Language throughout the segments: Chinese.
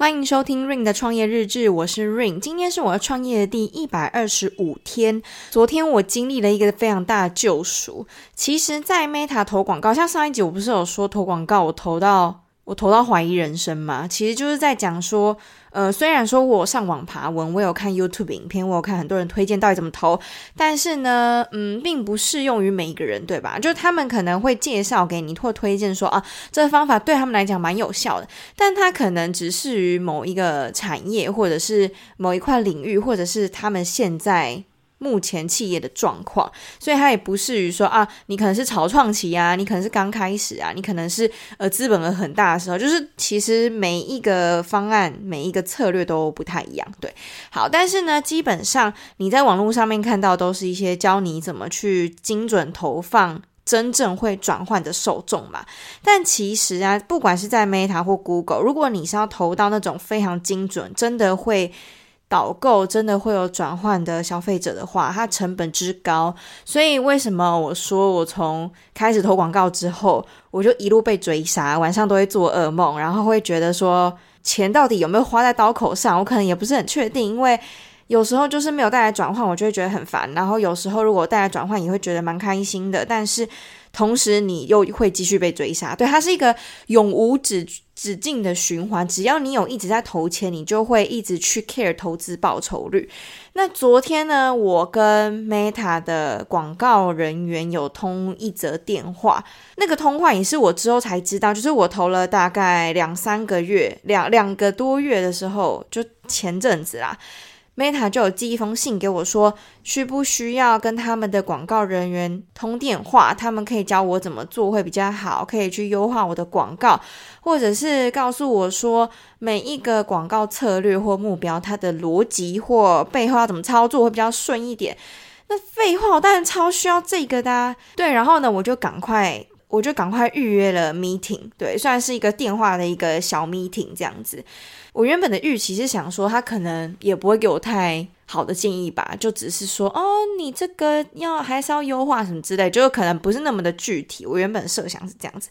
欢迎收听 Ring 的创业日志，我是 Ring，今天是我要创业的第一百二十五天。昨天我经历了一个非常大的救赎。其实，在 Meta 投广告，像上一集我不是有说投广告，我投到。我投到怀疑人生嘛，其实就是在讲说，呃，虽然说我上网爬文，我有看 YouTube 影片，我有看很多人推荐到底怎么投，但是呢，嗯，并不适用于每一个人，对吧？就他们可能会介绍给你或推荐说啊，这个方法对他们来讲蛮有效的，但他可能只适于某一个产业，或者是某一块领域，或者是他们现在。目前企业的状况，所以它也不适于说啊，你可能是草创期啊，你可能是刚开始啊，你可能是呃资本额很大的时候，就是其实每一个方案、每一个策略都不太一样，对。好，但是呢，基本上你在网络上面看到都是一些教你怎么去精准投放真正会转换的受众嘛。但其实啊，不管是在 Meta 或 Google，如果你是要投到那种非常精准，真的会。导购真的会有转换的消费者的话，它成本之高，所以为什么我说我从开始投广告之后，我就一路被追杀，晚上都会做噩梦，然后会觉得说钱到底有没有花在刀口上，我可能也不是很确定，因为有时候就是没有带来转换，我就会觉得很烦，然后有时候如果带来转换，也会觉得蛮开心的，但是。同时，你又会继续被追杀，对，它是一个永无止止境的循环。只要你有一直在投钱，你就会一直去 care 投资报酬率。那昨天呢，我跟 Meta 的广告人员有通一则电话，那个通话也是我之后才知道，就是我投了大概两三个月，两两个多月的时候，就前阵子啦。Meta 就有寄一封信给我说，需不需要跟他们的广告人员通电话？他们可以教我怎么做会比较好，可以去优化我的广告，或者是告诉我说每一个广告策略或目标它的逻辑或背后要怎么操作会比较顺一点。那废话，我当然超需要这个的。对，然后呢，我就赶快。我就赶快预约了 meeting，对，算是一个电话的一个小 meeting 这样子。我原本的预期是想说，他可能也不会给我太好的建议吧，就只是说，哦，你这个要还是要优化什么之类，就可能不是那么的具体。我原本设想是这样子，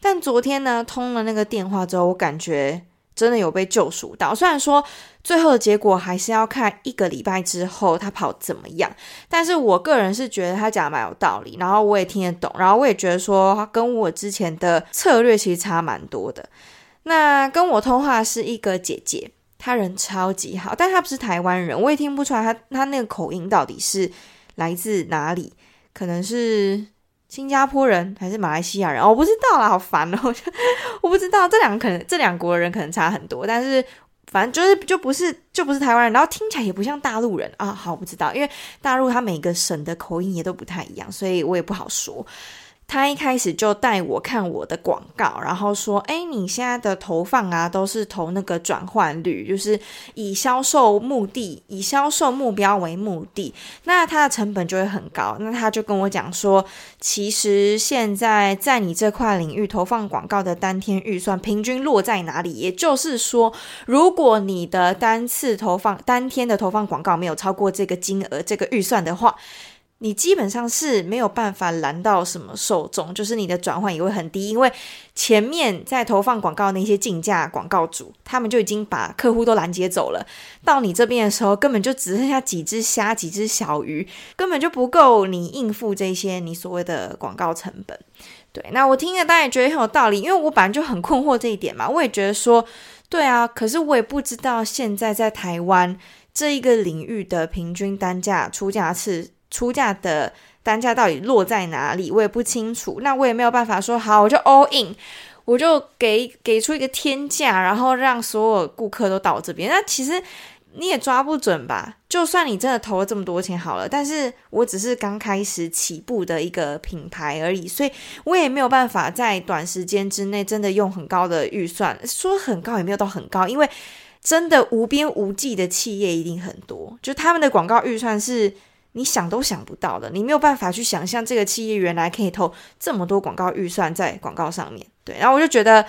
但昨天呢，通了那个电话之后，我感觉。真的有被救赎到，虽然说最后的结果还是要看一个礼拜之后他跑怎么样，但是我个人是觉得他讲的蛮有道理，然后我也听得懂，然后我也觉得说跟我之前的策略其实差蛮多的。那跟我通话是一个姐姐，她人超级好，但她不是台湾人，我也听不出来她她那个口音到底是来自哪里，可能是。新加坡人还是马来西亚人？我不知道啦，好烦哦！我不知道这两个可能这两国人可能差很多，但是反正就是就不是就不是台湾人，然后听起来也不像大陆人啊。好，我不知道，因为大陆它每个省的口音也都不太一样，所以我也不好说。他一开始就带我看我的广告，然后说：“诶，你现在的投放啊，都是投那个转换率，就是以销售目的、以销售目标为目的，那它的成本就会很高。”那他就跟我讲说：“其实现在在你这块领域投放广告的当天预算平均落在哪里？也就是说，如果你的单次投放、当天的投放广告没有超过这个金额、这个预算的话。”你基本上是没有办法拦到什么受众，就是你的转换也会很低，因为前面在投放广告那些竞价广告主，他们就已经把客户都拦截走了。到你这边的时候，根本就只剩下几只虾、几只小鱼，根本就不够你应付这些你所谓的广告成本。对，那我听了当然也觉得很有道理，因为我本来就很困惑这一点嘛。我也觉得说，对啊，可是我也不知道现在在台湾这一个领域的平均单价出价是。出价的单价到底落在哪里，我也不清楚。那我也没有办法说好，我就 all in，我就给给出一个天价，然后让所有顾客都到这边。那其实你也抓不准吧？就算你真的投了这么多钱好了，但是我只是刚开始起步的一个品牌而已，所以我也没有办法在短时间之内真的用很高的预算。说很高也没有到很高，因为真的无边无际的企业一定很多，就他们的广告预算是。你想都想不到的，你没有办法去想象这个企业原来可以投这么多广告预算在广告上面。对，然后我就觉得，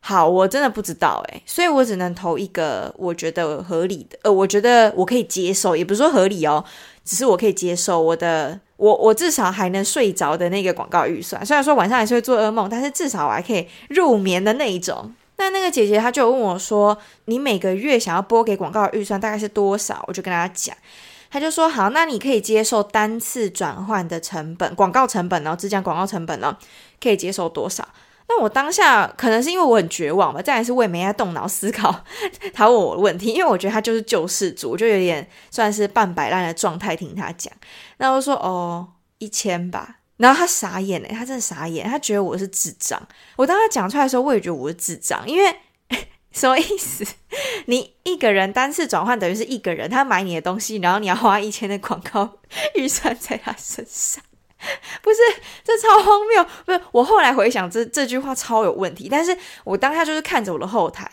好，我真的不知道诶，所以我只能投一个我觉得合理的，呃，我觉得我可以接受，也不是说合理哦，只是我可以接受我的，我我至少还能睡着的那个广告预算。虽然说晚上还是会做噩梦，但是至少我还可以入眠的那一种。但那个姐姐她就问我说：“你每个月想要拨给广告预算大概是多少？”我就跟她讲，他就说：“好，那你可以接受单次转换的成本，广告成本哦，只讲广告成本呢，可以接受多少？”那我当下可能是因为我很绝望吧，再来是我也没在动脑思考他问我的问题，因为我觉得他就是救世主，我就有点算是半摆烂的状态听他讲。那我说哦，一千吧。然后他傻眼诶，他真的傻眼，他觉得我是智障。我当他讲出来的时候，我也觉得我是智障，因为什么意思？你一个人单次转换等于是一个人，他买你的东西，然后你要花一千的广告预算在他身上。不是，这超荒谬。不是，我后来回想这这句话超有问题。但是我当下就是看着我的后台，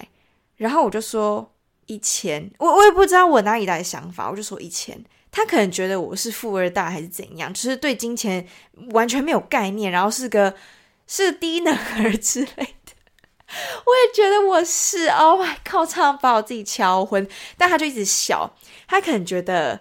然后我就说一千，我我也不知道我哪里来的想法，我就说一千。他可能觉得我是富二代还是怎样，就是对金钱完全没有概念，然后是个是低能儿之类。我也觉得我是，Oh my God，差点把我自己敲昏。但他就一直笑，他可能觉得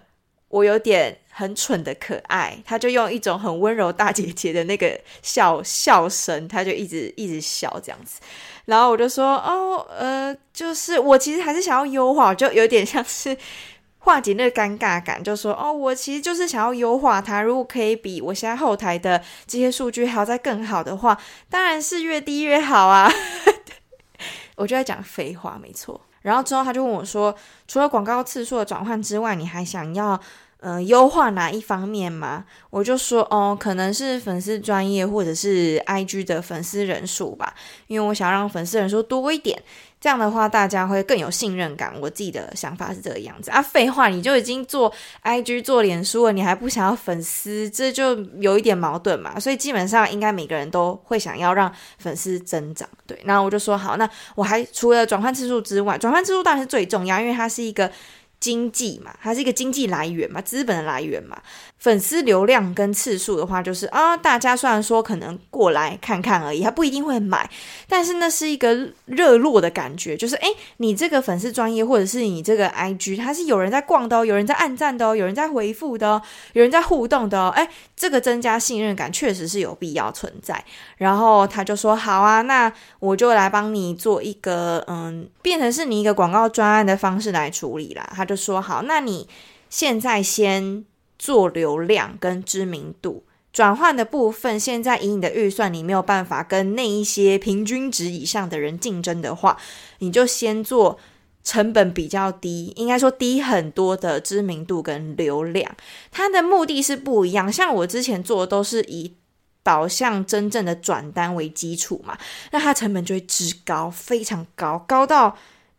我有点。很蠢的可爱，他就用一种很温柔大姐姐的那个笑笑声，他就一直一直笑这样子。然后我就说，哦，呃，就是我其实还是想要优化，就有点像是化解那个尴尬感，就说，哦，我其实就是想要优化它。如果可以比我现在后台的这些数据还要再更好的话，当然是越低越好啊。我就在讲废话，没错。然后之后他就问我说，除了广告次数的转换之外，你还想要？嗯、呃，优化哪一方面吗？我就说哦，可能是粉丝专业或者是 IG 的粉丝人数吧，因为我想让粉丝人数多一点，这样的话大家会更有信任感。我自己的想法是这个样子啊。废话，你就已经做 IG 做脸书了，你还不想要粉丝，这就有一点矛盾嘛。所以基本上应该每个人都会想要让粉丝增长。对，然后我就说好，那我还除了转换次数之外，转换次数当然是最重要，因为它是一个。经济嘛，它是一个经济来源嘛，资本的来源嘛。粉丝流量跟次数的话，就是啊，大家虽然说可能过来看看而已，他不一定会买，但是那是一个热络的感觉，就是诶，你这个粉丝专业或者是你这个 IG，它是有人在逛的哦，有人在按赞的哦，有人在回复的哦，有人在互动的哦，诶，这个增加信任感确实是有必要存在。然后他就说好啊，那我就来帮你做一个嗯，变成是你一个广告专案的方式来处理啦。他就说好，那你现在先。做流量跟知名度转换的部分，现在以你的预算，你没有办法跟那一些平均值以上的人竞争的话，你就先做成本比较低，应该说低很多的知名度跟流量。它的目的是不一样，像我之前做的都是以导向真正的转单为基础嘛，那它成本就会之高，非常高，高到。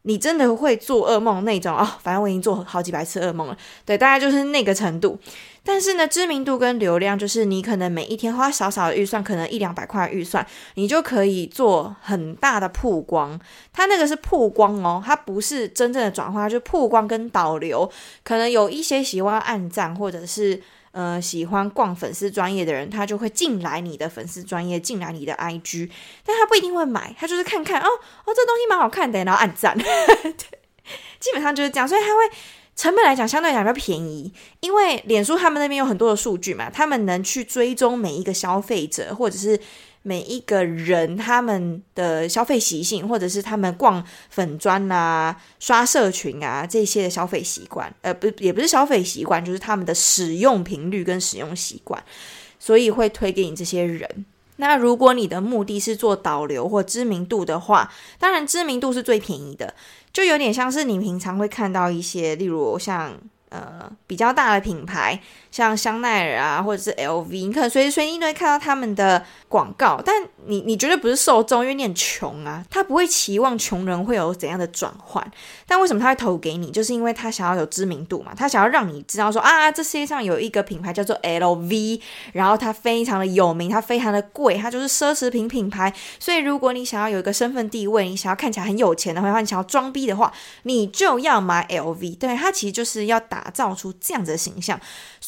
你真的会做噩梦那种哦，反正我已经做好几百次噩梦了。对，大概就是那个程度。但是呢，知名度跟流量，就是你可能每一天花少少的预算，可能一两百块预算，你就可以做很大的曝光。它那个是曝光哦，它不是真正的转化，就曝光跟导流。可能有一些喜欢暗赞或者是。呃，喜欢逛粉丝专业的人，他就会进来你的粉丝专业，进来你的 IG，但他不一定会买，他就是看看哦哦，这东西蛮好看的，然后按赞，对，基本上就是这样，所以他会成本来讲相对来讲比较便宜，因为脸书他们那边有很多的数据嘛，他们能去追踪每一个消费者，或者是。每一个人他们的消费习性，或者是他们逛粉专啊、刷社群啊这些的消费习惯，呃，不，也不是消费习惯，就是他们的使用频率跟使用习惯，所以会推给你这些人。那如果你的目的是做导流或知名度的话，当然知名度是最便宜的，就有点像是你平常会看到一些，例如像。呃，比较大的品牌，像香奈儿啊，或者是 LV，你可能随时随地都会看到他们的广告。但你你绝对不是受众，因为你很穷啊，他不会期望穷人会有怎样的转换。但为什么他会投给你？就是因为他想要有知名度嘛，他想要让你知道说啊，这世界上有一个品牌叫做 LV，然后它非常的有名，它非常的贵，它就是奢侈品品牌。所以如果你想要有一个身份地位，你想要看起来很有钱的话，你想要装逼的话，你就要买 LV。对，它其实就是要。打造出这样子的形象，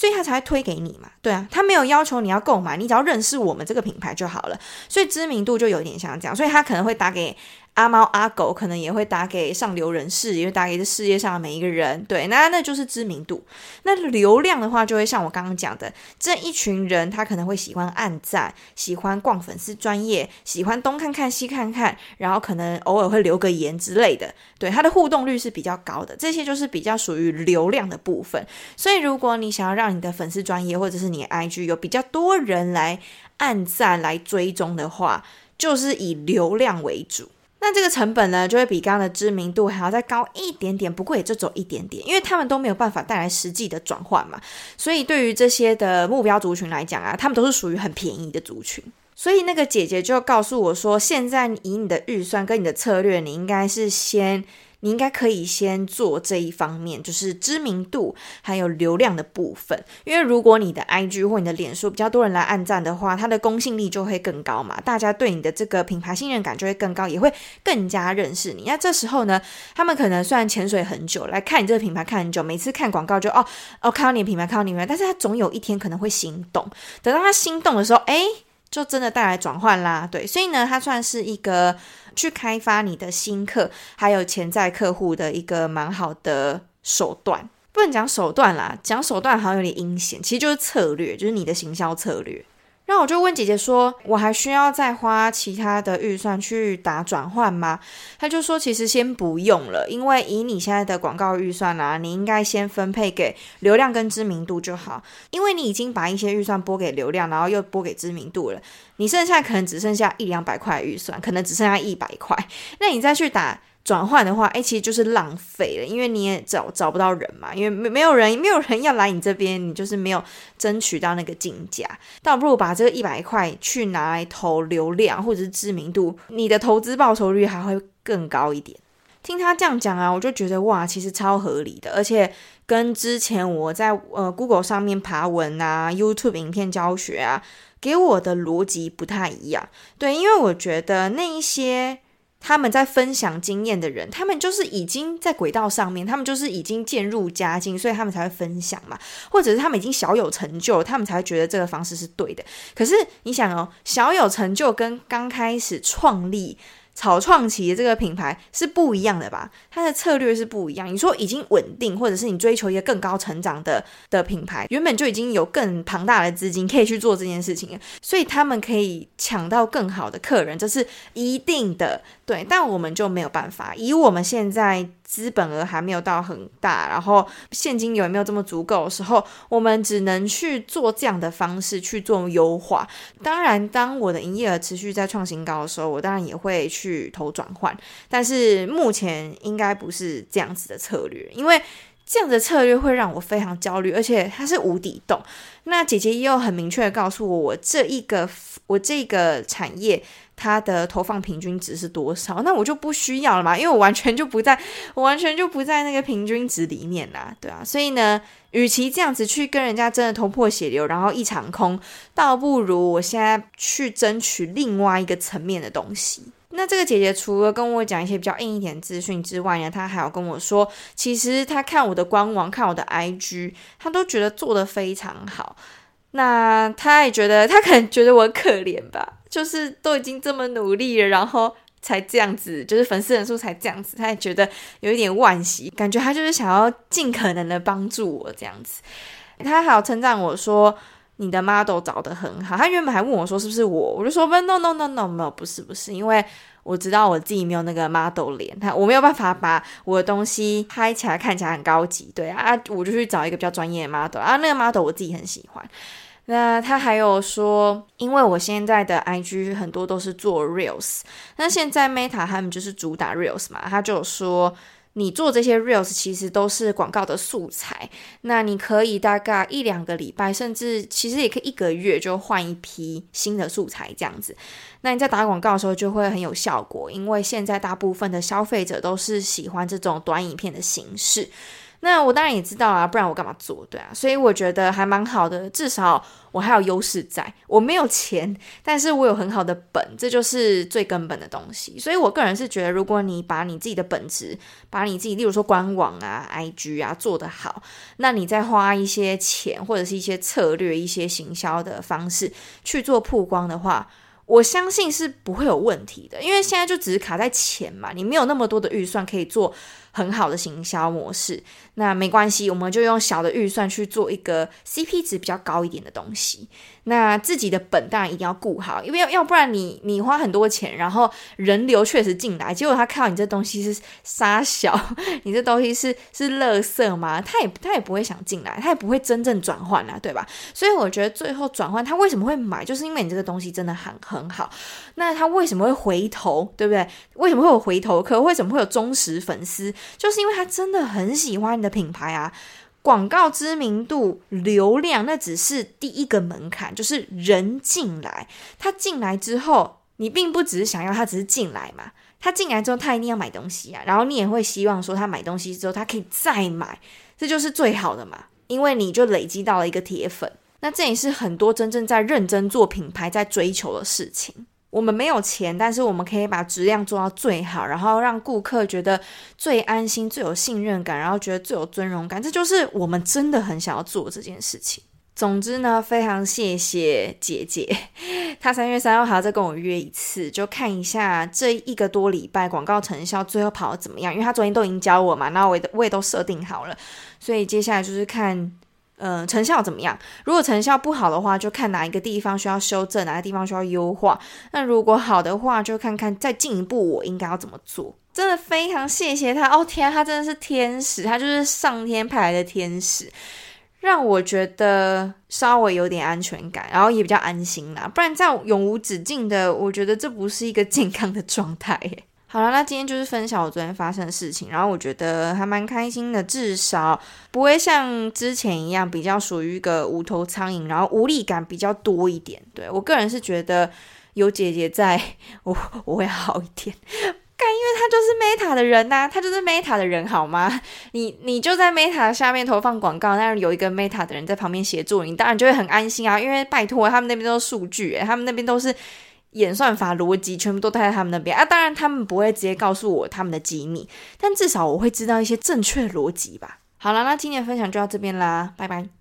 所以他才会推给你嘛。对啊，他没有要求你要购买，你只要认识我们这个品牌就好了。所以知名度就有点像这样，所以他可能会打给阿猫阿狗可能也会打给上流人士，也会打给这世界上的每一个人。对，那那就是知名度。那流量的话，就会像我刚刚讲的，这一群人他可能会喜欢按赞，喜欢逛粉丝专业，喜欢东看看西看看，然后可能偶尔会留个言之类的。对，他的互动率是比较高的。这些就是比较属于流量的部分。所以，如果你想要让你的粉丝专业或者是你 IG 有比较多人来按赞、来追踪的话，就是以流量为主。那这个成本呢，就会比刚刚的知名度还要再高一点点，不过也就走一点点，因为他们都没有办法带来实际的转换嘛。所以对于这些的目标族群来讲啊，他们都是属于很便宜的族群。所以那个姐姐就告诉我说，现在以你的预算跟你的策略，你应该是先。你应该可以先做这一方面，就是知名度还有流量的部分。因为如果你的 IG 或你的脸书比较多人来按赞的话，它的公信力就会更高嘛，大家对你的这个品牌信任感就会更高，也会更加认识你。那这时候呢，他们可能虽然潜水很久来看你这个品牌看很久，每次看广告就哦 哦看到你的品牌看到你的品牌，但是他总有一天可能会心动。等到他心动的时候，哎，就真的带来转换啦。对，所以呢，它算是一个。去开发你的新客，还有潜在客户的一个蛮好的手段，不能讲手段啦，讲手段好像有点阴险，其实就是策略，就是你的行销策略。那我就问姐姐说，我还需要再花其他的预算去打转换吗？她就说，其实先不用了，因为以你现在的广告预算啊，你应该先分配给流量跟知名度就好，因为你已经把一些预算拨给流量，然后又拨给知名度了，你剩下可能只剩下一两百块预算，可能只剩下一百块，那你再去打。转换的话，哎，其实就是浪费了，因为你也找找不到人嘛，因为没没有人，没有人要来你这边，你就是没有争取到那个竞价，倒不如把这个一百块去拿来投流量或者是知名度，你的投资报酬率还会更高一点。听他这样讲啊，我就觉得哇，其实超合理的，而且跟之前我在呃 Google 上面爬文啊，YouTube 影片教学啊，给我的逻辑不太一样。对，因为我觉得那一些。他们在分享经验的人，他们就是已经在轨道上面，他们就是已经渐入佳境，所以他们才会分享嘛，或者是他们已经小有成就，他们才会觉得这个方式是对的。可是你想哦，小有成就跟刚开始创立。草创期的这个品牌是不一样的吧？它的策略是不一样。你说已经稳定，或者是你追求一个更高成长的的品牌，原本就已经有更庞大的资金可以去做这件事情，所以他们可以抢到更好的客人，这是一定的。对，但我们就没有办法。以我们现在。资本额还没有到很大，然后现金流也没有这么足够的时候，我们只能去做这样的方式去做优化。当然，当我的营业额持续在创新高的时候，我当然也会去投转换。但是目前应该不是这样子的策略，因为这样的策略会让我非常焦虑，而且它是无底洞。那姐姐也有很明确的告诉我，我这一个我这个产业。它的投放平均值是多少？那我就不需要了嘛，因为我完全就不在，我完全就不在那个平均值里面啦，对啊，所以呢，与其这样子去跟人家真的头破血流，然后一场空，倒不如我现在去争取另外一个层面的东西。那这个姐姐除了跟我讲一些比较硬一点资讯之外呢，她还有跟我说，其实她看我的官网，看我的 IG，她都觉得做得非常好。那她也觉得，她可能觉得我可怜吧。就是都已经这么努力了，然后才这样子，就是粉丝人数才这样子，他也觉得有一点惋惜，感觉他就是想要尽可能的帮助我这样子。他还有称赞我说，你的 model 找得很好。他原本还问我说是不是我，我就说 no no no no no 不是不是，因为我知道我自己没有那个 model 脸，他我没有办法把我的东西拍起来看起来很高级，对啊，我就去找一个比较专业的 model 啊，那个 model 我自己很喜欢。那他还有说，因为我现在的 IG 很多都是做 Reels，那现在 Meta 他们就是主打 Reels 嘛，他就说，你做这些 Reels 其实都是广告的素材，那你可以大概一两个礼拜，甚至其实也可以一个月就换一批新的素材这样子，那你在打广告的时候就会很有效果，因为现在大部分的消费者都是喜欢这种短影片的形式。那我当然也知道啊，不然我干嘛做？对啊，所以我觉得还蛮好的，至少我还有优势在，我没有钱，但是我有很好的本，这就是最根本的东西。所以我个人是觉得，如果你把你自己的本职，把你自己，例如说官网啊、IG 啊做得好，那你再花一些钱或者是一些策略、一些行销的方式去做曝光的话，我相信是不会有问题的，因为现在就只是卡在钱嘛，你没有那么多的预算可以做很好的行销模式。那没关系，我们就用小的预算去做一个 CP 值比较高一点的东西。那自己的本当然一定要顾好，因为要不然你你花很多钱，然后人流确实进来，结果他看到你这东西是杀小，你这东西是是垃圾吗？他也他也不会想进来，他也不会真正转换啊，对吧？所以我觉得最后转换他为什么会买，就是因为你这个东西真的很很好。那他为什么会回头，对不对？为什么会有回头客？为什么会有忠实粉丝？就是因为他真的很喜欢你的品牌啊。广告知名度、流量，那只是第一个门槛，就是人进来。他进来之后，你并不只是想要他只是进来嘛。他进来之后，他一定要买东西啊。然后你也会希望说，他买东西之后，他可以再买，这就是最好的嘛。因为你就累积到了一个铁粉。那这也是很多真正在认真做品牌在追求的事情。我们没有钱，但是我们可以把质量做到最好，然后让顾客觉得最安心、最有信任感，然后觉得最有尊荣感。这就是我们真的很想要做这件事情。总之呢，非常谢谢姐姐，她三月三号还要再跟我约一次，就看一下这一个多礼拜广告成效最后跑得怎么样。因为她昨天都已经教我嘛，那我也我也都设定好了，所以接下来就是看。嗯、成效怎么样？如果成效不好的话，就看哪一个地方需要修正，哪个地方需要优化。那如果好的话，就看看再进一步我应该要怎么做。真的非常谢谢他哦，天啊，他真的是天使，他就是上天派来的天使，让我觉得稍微有点安全感，然后也比较安心啦。不然这样永无止境的，我觉得这不是一个健康的状态耶。好了，那今天就是分享我昨天发生的事情，然后我觉得还蛮开心的，至少不会像之前一样比较属于一个无头苍蝇，然后无力感比较多一点。对，我个人是觉得有姐姐在我我会好一点，干，因为他就是 Meta 的人呐、啊，他就是 Meta 的人好吗？你你就在 Meta 下面投放广告，那有一个 Meta 的人在旁边协助你，当然就会很安心啊，因为拜托他们那边都是数据，他们那边都是。演算法逻辑全部都待在他们那边啊，当然他们不会直接告诉我他们的机密，但至少我会知道一些正确逻辑吧。好了，那今天的分享就到这边啦，拜拜。